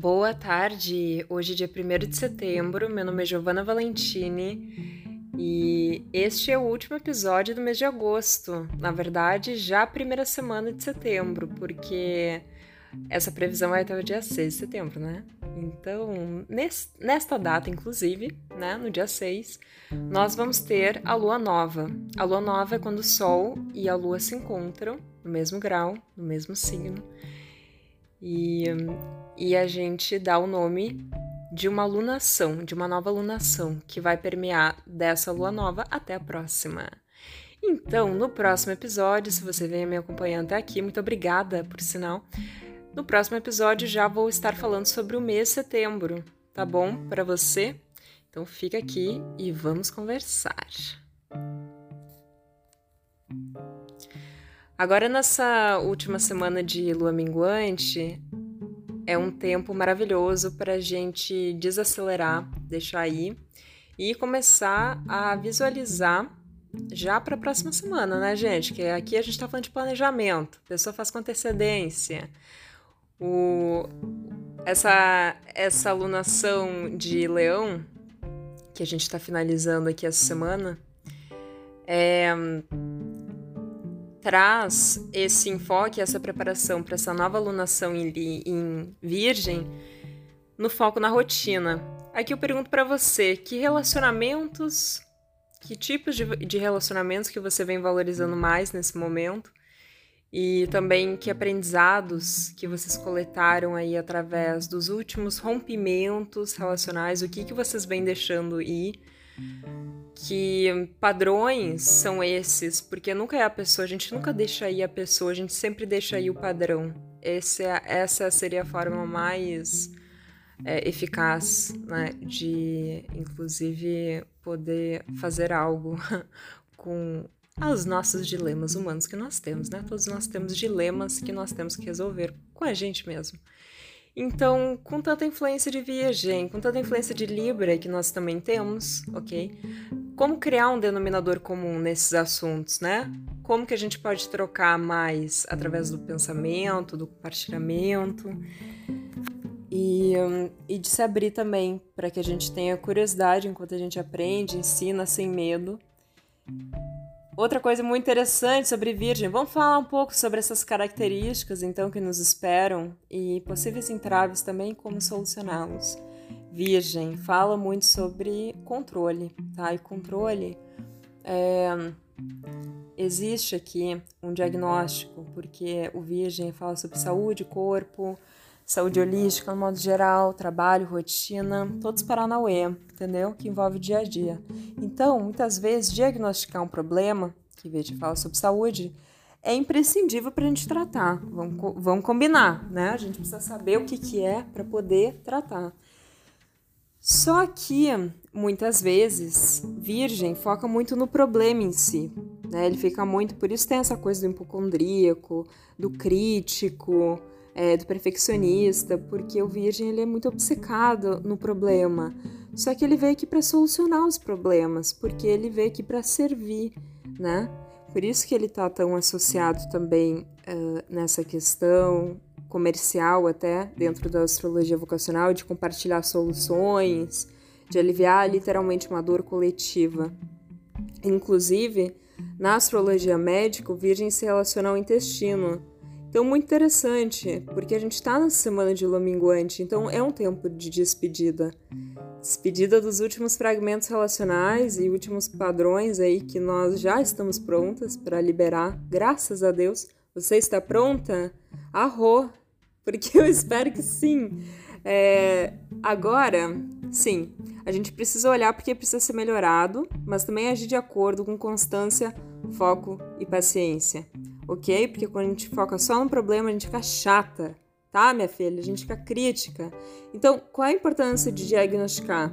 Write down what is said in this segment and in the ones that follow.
Boa tarde, hoje é dia 1 de setembro, meu nome é Giovanna Valentini e este é o último episódio do mês de agosto, na verdade já a primeira semana de setembro, porque essa previsão vai até o dia 6 de setembro, né? Então, nesta data, inclusive, né, no dia 6, nós vamos ter a lua nova. A lua nova é quando o Sol e a lua se encontram no mesmo grau, no mesmo signo. E e a gente dá o nome de uma lunação, de uma nova lunação, que vai permear dessa lua nova até a próxima. Então, no próximo episódio, se você vem me acompanhando até aqui, muito obrigada, por sinal. No próximo episódio já vou estar falando sobre o mês de setembro, tá bom para você? Então fica aqui e vamos conversar. Agora nessa última semana de lua minguante, é um tempo maravilhoso para a gente desacelerar, deixar aí e começar a visualizar já para a próxima semana, né, gente? Que aqui a gente está falando de planejamento, a pessoa faz com antecedência. O, essa, essa alunação de leão, que a gente está finalizando aqui essa semana, é, traz esse enfoque, essa preparação para essa nova alunação em, em Virgem no foco na rotina. Aqui eu pergunto para você, que relacionamentos, que tipos de, de relacionamentos que você vem valorizando mais nesse momento? E também que aprendizados que vocês coletaram aí através dos últimos rompimentos relacionais, o que, que vocês vêm deixando ir que padrões são esses, porque nunca é a pessoa, a gente nunca deixa aí a pessoa, a gente sempre deixa aí o padrão. Esse é, essa seria a forma mais é, eficaz, né, de inclusive poder fazer algo com os nossos dilemas humanos que nós temos, né? Todos nós temos dilemas que nós temos que resolver com a gente mesmo. Então, com tanta influência de Virgem, com tanta influência de Libra que nós também temos, ok? Como criar um denominador comum nesses assuntos, né? Como que a gente pode trocar mais através do pensamento, do compartilhamento e, e de se abrir também para que a gente tenha curiosidade enquanto a gente aprende, ensina sem medo Outra coisa muito interessante sobre Virgem, vamos falar um pouco sobre essas características então que nos esperam e possíveis entraves também, como solucioná-los. Virgem fala muito sobre controle, tá? E controle é, existe aqui um diagnóstico, porque o Virgem fala sobre saúde, corpo, saúde holística no modo geral, trabalho, rotina, todos Paranauê, entendeu? Que envolve o dia a dia. Então, muitas vezes, diagnosticar um problema, que veja fala sobre saúde, é imprescindível para a gente tratar. Vamos, vamos combinar, né? A gente precisa saber o que, que é para poder tratar. Só que, muitas vezes, Virgem foca muito no problema em si. Né? Ele fica muito, por isso tem essa coisa do hipocondríaco, do crítico, é, do perfeccionista, porque o virgem ele é muito obcecado no problema. Só que ele veio aqui para solucionar os problemas, porque ele veio aqui para servir, né? Por isso que ele está tão associado também uh, nessa questão comercial até dentro da astrologia vocacional de compartilhar soluções, de aliviar literalmente uma dor coletiva. Inclusive, na astrologia médica, o virgem se relaciona ao intestino, então, muito interessante, porque a gente está na semana de lua minguante, então é um tempo de despedida. Despedida dos últimos fragmentos relacionais e últimos padrões aí que nós já estamos prontas para liberar, graças a Deus. Você está pronta? Arro! Porque eu espero que sim. É, agora, sim, a gente precisa olhar porque precisa ser melhorado, mas também agir de acordo com constância, foco e paciência ok? Porque quando a gente foca só no problema, a gente fica chata, tá, minha filha? A gente fica crítica. Então, qual a importância de diagnosticar?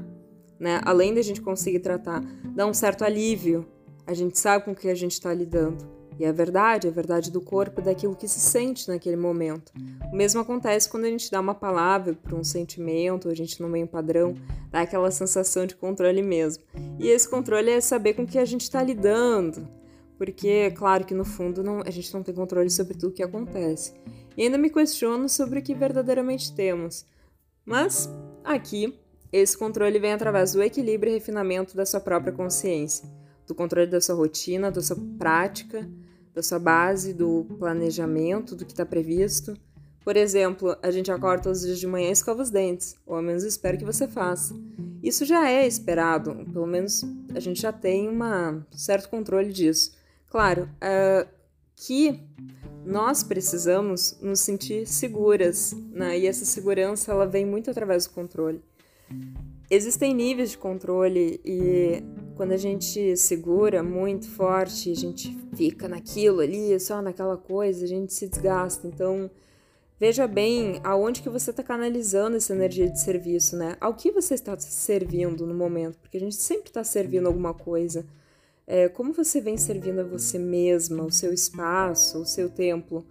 Né? Além da gente conseguir tratar, dá um certo alívio. A gente sabe com o que a gente está lidando. E é verdade, é verdade do corpo, daquilo que se sente naquele momento. O mesmo acontece quando a gente dá uma palavra para um sentimento, a gente vem um padrão, dá aquela sensação de controle mesmo. E esse controle é saber com o que a gente está lidando, porque, claro que no fundo não, a gente não tem controle sobre tudo o que acontece. E ainda me questiono sobre o que verdadeiramente temos. Mas aqui, esse controle vem através do equilíbrio e refinamento da sua própria consciência, do controle da sua rotina, da sua prática, da sua base, do planejamento, do que está previsto. Por exemplo, a gente acorda todos os dias de manhã e escova os dentes, ou ao menos espero que você faça. Isso já é esperado, pelo menos a gente já tem um certo controle disso. Claro, uh, que nós precisamos nos sentir seguras, né? e essa segurança ela vem muito através do controle. Existem níveis de controle e quando a gente segura muito forte, a gente fica naquilo ali, só naquela coisa, a gente se desgasta. Então, veja bem aonde que você está canalizando essa energia de serviço, né? Ao que você está servindo no momento, porque a gente sempre está servindo alguma coisa. É, como você vem servindo a você mesma, o seu espaço, o seu templo?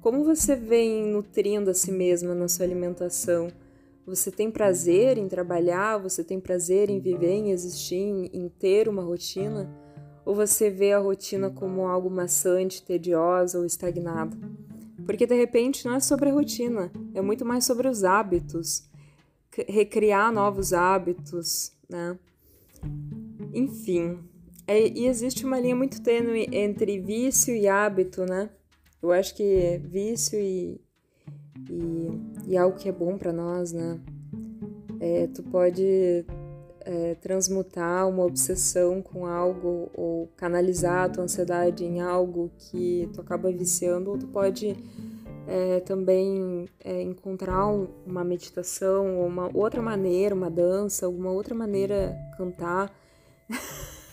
Como você vem nutrindo a si mesma na sua alimentação? Você tem prazer em trabalhar? Você tem prazer em viver, em existir, em, em ter uma rotina? Ou você vê a rotina como algo maçante, tediosa ou estagnada? Porque de repente não é sobre a rotina, é muito mais sobre os hábitos, recriar novos hábitos, né? Enfim, é, e existe uma linha muito tênue entre vício e hábito, né? Eu acho que vício e, e, e algo que é bom para nós, né? É, tu pode é, transmutar uma obsessão com algo ou canalizar a tua ansiedade em algo que tu acaba viciando, ou tu pode é, também é, encontrar uma meditação ou uma outra maneira, uma dança, alguma outra maneira cantar.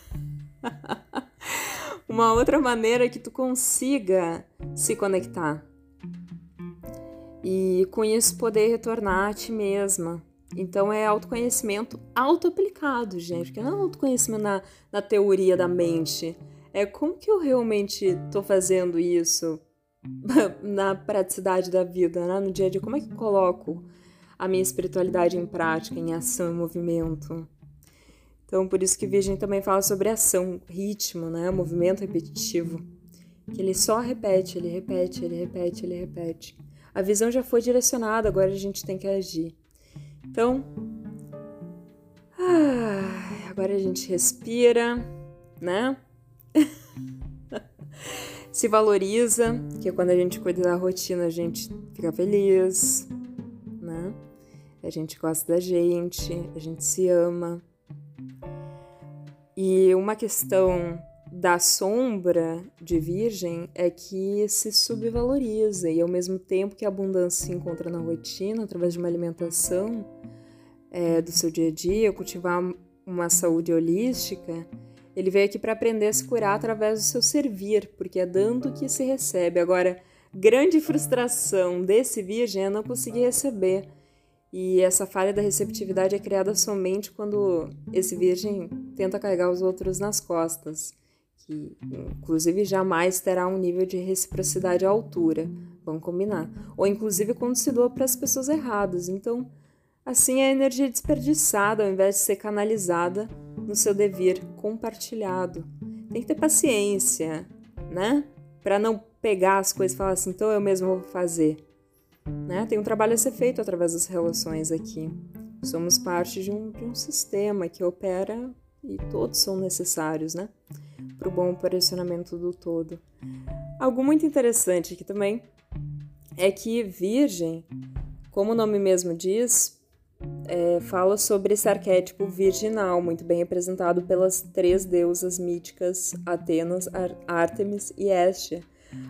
uma outra maneira que tu consiga se conectar. E com isso poder retornar a ti mesma. Então é autoconhecimento auto-aplicado, gente, porque não é autoconhecimento na, na teoria da mente. É como que eu realmente tô fazendo isso na praticidade da vida, né? no dia a dia. Como é que eu coloco a minha espiritualidade em prática, em ação e movimento? Então, por isso que Virgem também fala sobre ação, ritmo, né? Movimento repetitivo. Que ele só repete, ele repete, ele repete, ele repete. A visão já foi direcionada, agora a gente tem que agir. Então, ah, agora a gente respira, né? Se valoriza, que quando a gente cuida da rotina a gente fica feliz, né? A gente gosta da gente, a gente se ama. E uma questão da sombra de Virgem é que se subvaloriza e ao mesmo tempo que a abundância se encontra na rotina, através de uma alimentação é, do seu dia a dia, cultivar uma saúde holística, ele veio aqui para aprender a se curar através do seu servir, porque é dando que se recebe. Agora, grande frustração desse Virgem é não conseguir receber. E essa falha da receptividade é criada somente quando esse virgem tenta carregar os outros nas costas, que inclusive jamais terá um nível de reciprocidade à altura, vamos combinar. Ou inclusive quando se doa para as pessoas erradas. Então, assim a energia é desperdiçada ao invés de ser canalizada no seu dever compartilhado. Tem que ter paciência, né? Para não pegar as coisas e falar assim, então eu mesmo vou fazer. Né? Tem um trabalho a ser feito através das relações aqui. Somos parte de um, de um sistema que opera e todos são necessários, né? Para o bom operacionamento do todo. Algo muito interessante aqui também é que Virgem, como o nome mesmo diz, é, fala sobre esse arquétipo virginal, muito bem representado pelas três deusas míticas Atenas, Ar Artemis e Hestia,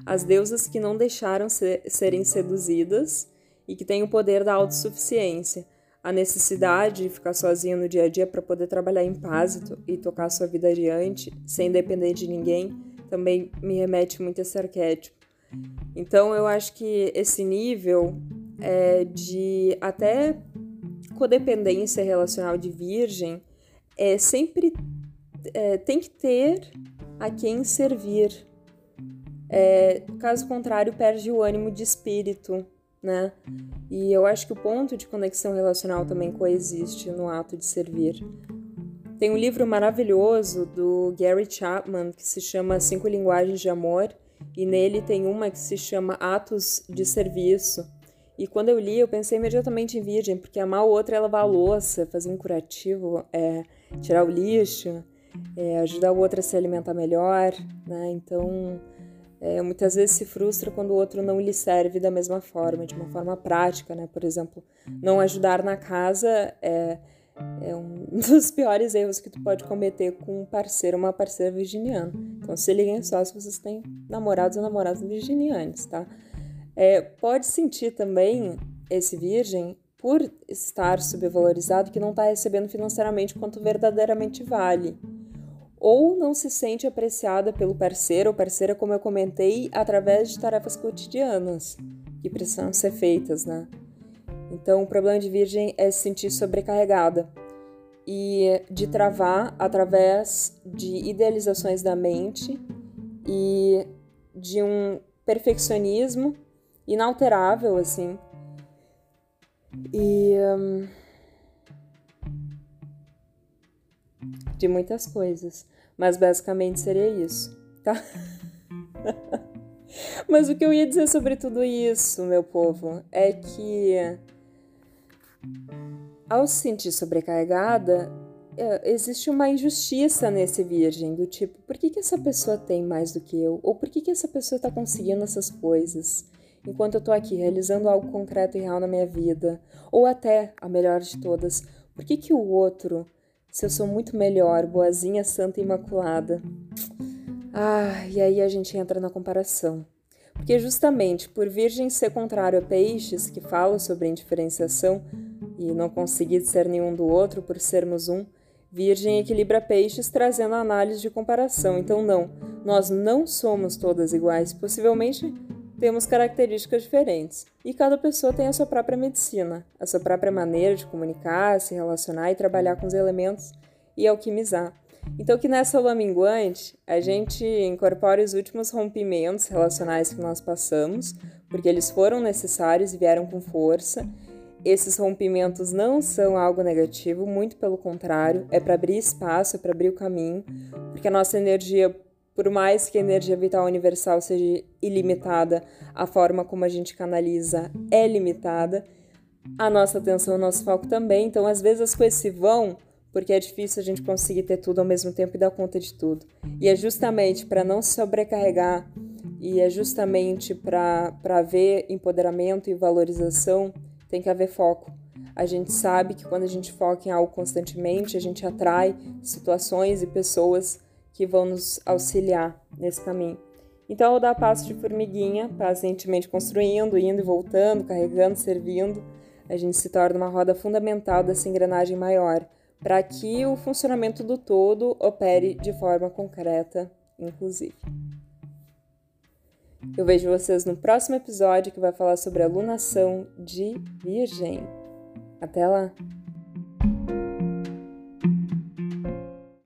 as deusas que não deixaram ser, serem seduzidas e que têm o poder da autossuficiência, a necessidade de ficar sozinha no dia a dia para poder trabalhar em paz e, tocar sua vida adiante, sem depender de ninguém, também me remete muito a esse arquétipo. Então eu acho que esse nível é de até codependência relacional de virgem é sempre é, tem que ter a quem servir é, caso contrário, perde o ânimo de espírito, né? E eu acho que o ponto de conexão relacional também coexiste no ato de servir. Tem um livro maravilhoso do Gary Chapman que se chama Cinco Linguagens de Amor, e nele tem uma que se chama Atos de Serviço. E quando eu li, eu pensei imediatamente em virgem, porque amar o outro é lavar a louça, fazer um curativo, é tirar o lixo, é ajudar o outro a se alimentar melhor, né? Então, é, muitas vezes se frustra quando o outro não lhe serve da mesma forma, de uma forma prática, né? Por exemplo, não ajudar na casa é, é um dos piores erros que tu pode cometer com um parceiro uma parceira virginiana. Então, se liguem só se vocês têm namorados ou namoradas virginianos, tá? É, pode sentir também esse virgem por estar subvalorizado que não está recebendo financeiramente quanto verdadeiramente vale. Ou não se sente apreciada pelo parceiro ou parceira, como eu comentei, através de tarefas cotidianas que precisam ser feitas, né? Então, o problema de virgem é se sentir sobrecarregada e de travar através de idealizações da mente e de um perfeccionismo inalterável, assim. E. Um, de muitas coisas. Mas basicamente seria isso, tá? Mas o que eu ia dizer sobre tudo isso, meu povo, é que ao se sentir sobrecarregada, é, existe uma injustiça nesse virgem, do tipo, por que, que essa pessoa tem mais do que eu? Ou por que, que essa pessoa está conseguindo essas coisas? enquanto eu tô aqui realizando algo concreto e real na minha vida, ou até a melhor de todas, por que que o outro, se eu sou muito melhor, boazinha, santa e imaculada? Ah, e aí a gente entra na comparação. Porque justamente por Virgem ser contrário a Peixes, que fala sobre indiferenciação e não conseguir ser nenhum do outro por sermos um, Virgem equilibra Peixes trazendo análise de comparação. Então, não, nós não somos todas iguais. Possivelmente temos características diferentes e cada pessoa tem a sua própria medicina, a sua própria maneira de comunicar, se relacionar e trabalhar com os elementos e alquimizar. Então, que nessa lua minguante a gente incorpore os últimos rompimentos relacionais que nós passamos, porque eles foram necessários e vieram com força. Esses rompimentos não são algo negativo, muito pelo contrário, é para abrir espaço, é para abrir o caminho, porque a nossa energia por mais que a energia vital universal seja ilimitada, a forma como a gente canaliza é limitada. A nossa atenção, o nosso foco também. Então, às vezes as coisas se vão porque é difícil a gente conseguir ter tudo ao mesmo tempo e dar conta de tudo. E é justamente para não se sobrecarregar e é justamente para haver empoderamento e valorização, tem que haver foco. A gente sabe que quando a gente foca em algo constantemente, a gente atrai situações e pessoas que vão nos auxiliar nesse caminho. Então, eu dar passo de formiguinha, pacientemente construindo, indo e voltando, carregando, servindo. A gente se torna uma roda fundamental dessa engrenagem maior, para que o funcionamento do todo opere de forma concreta, inclusive. Eu vejo vocês no próximo episódio que vai falar sobre a lunação de Virgem. Até lá!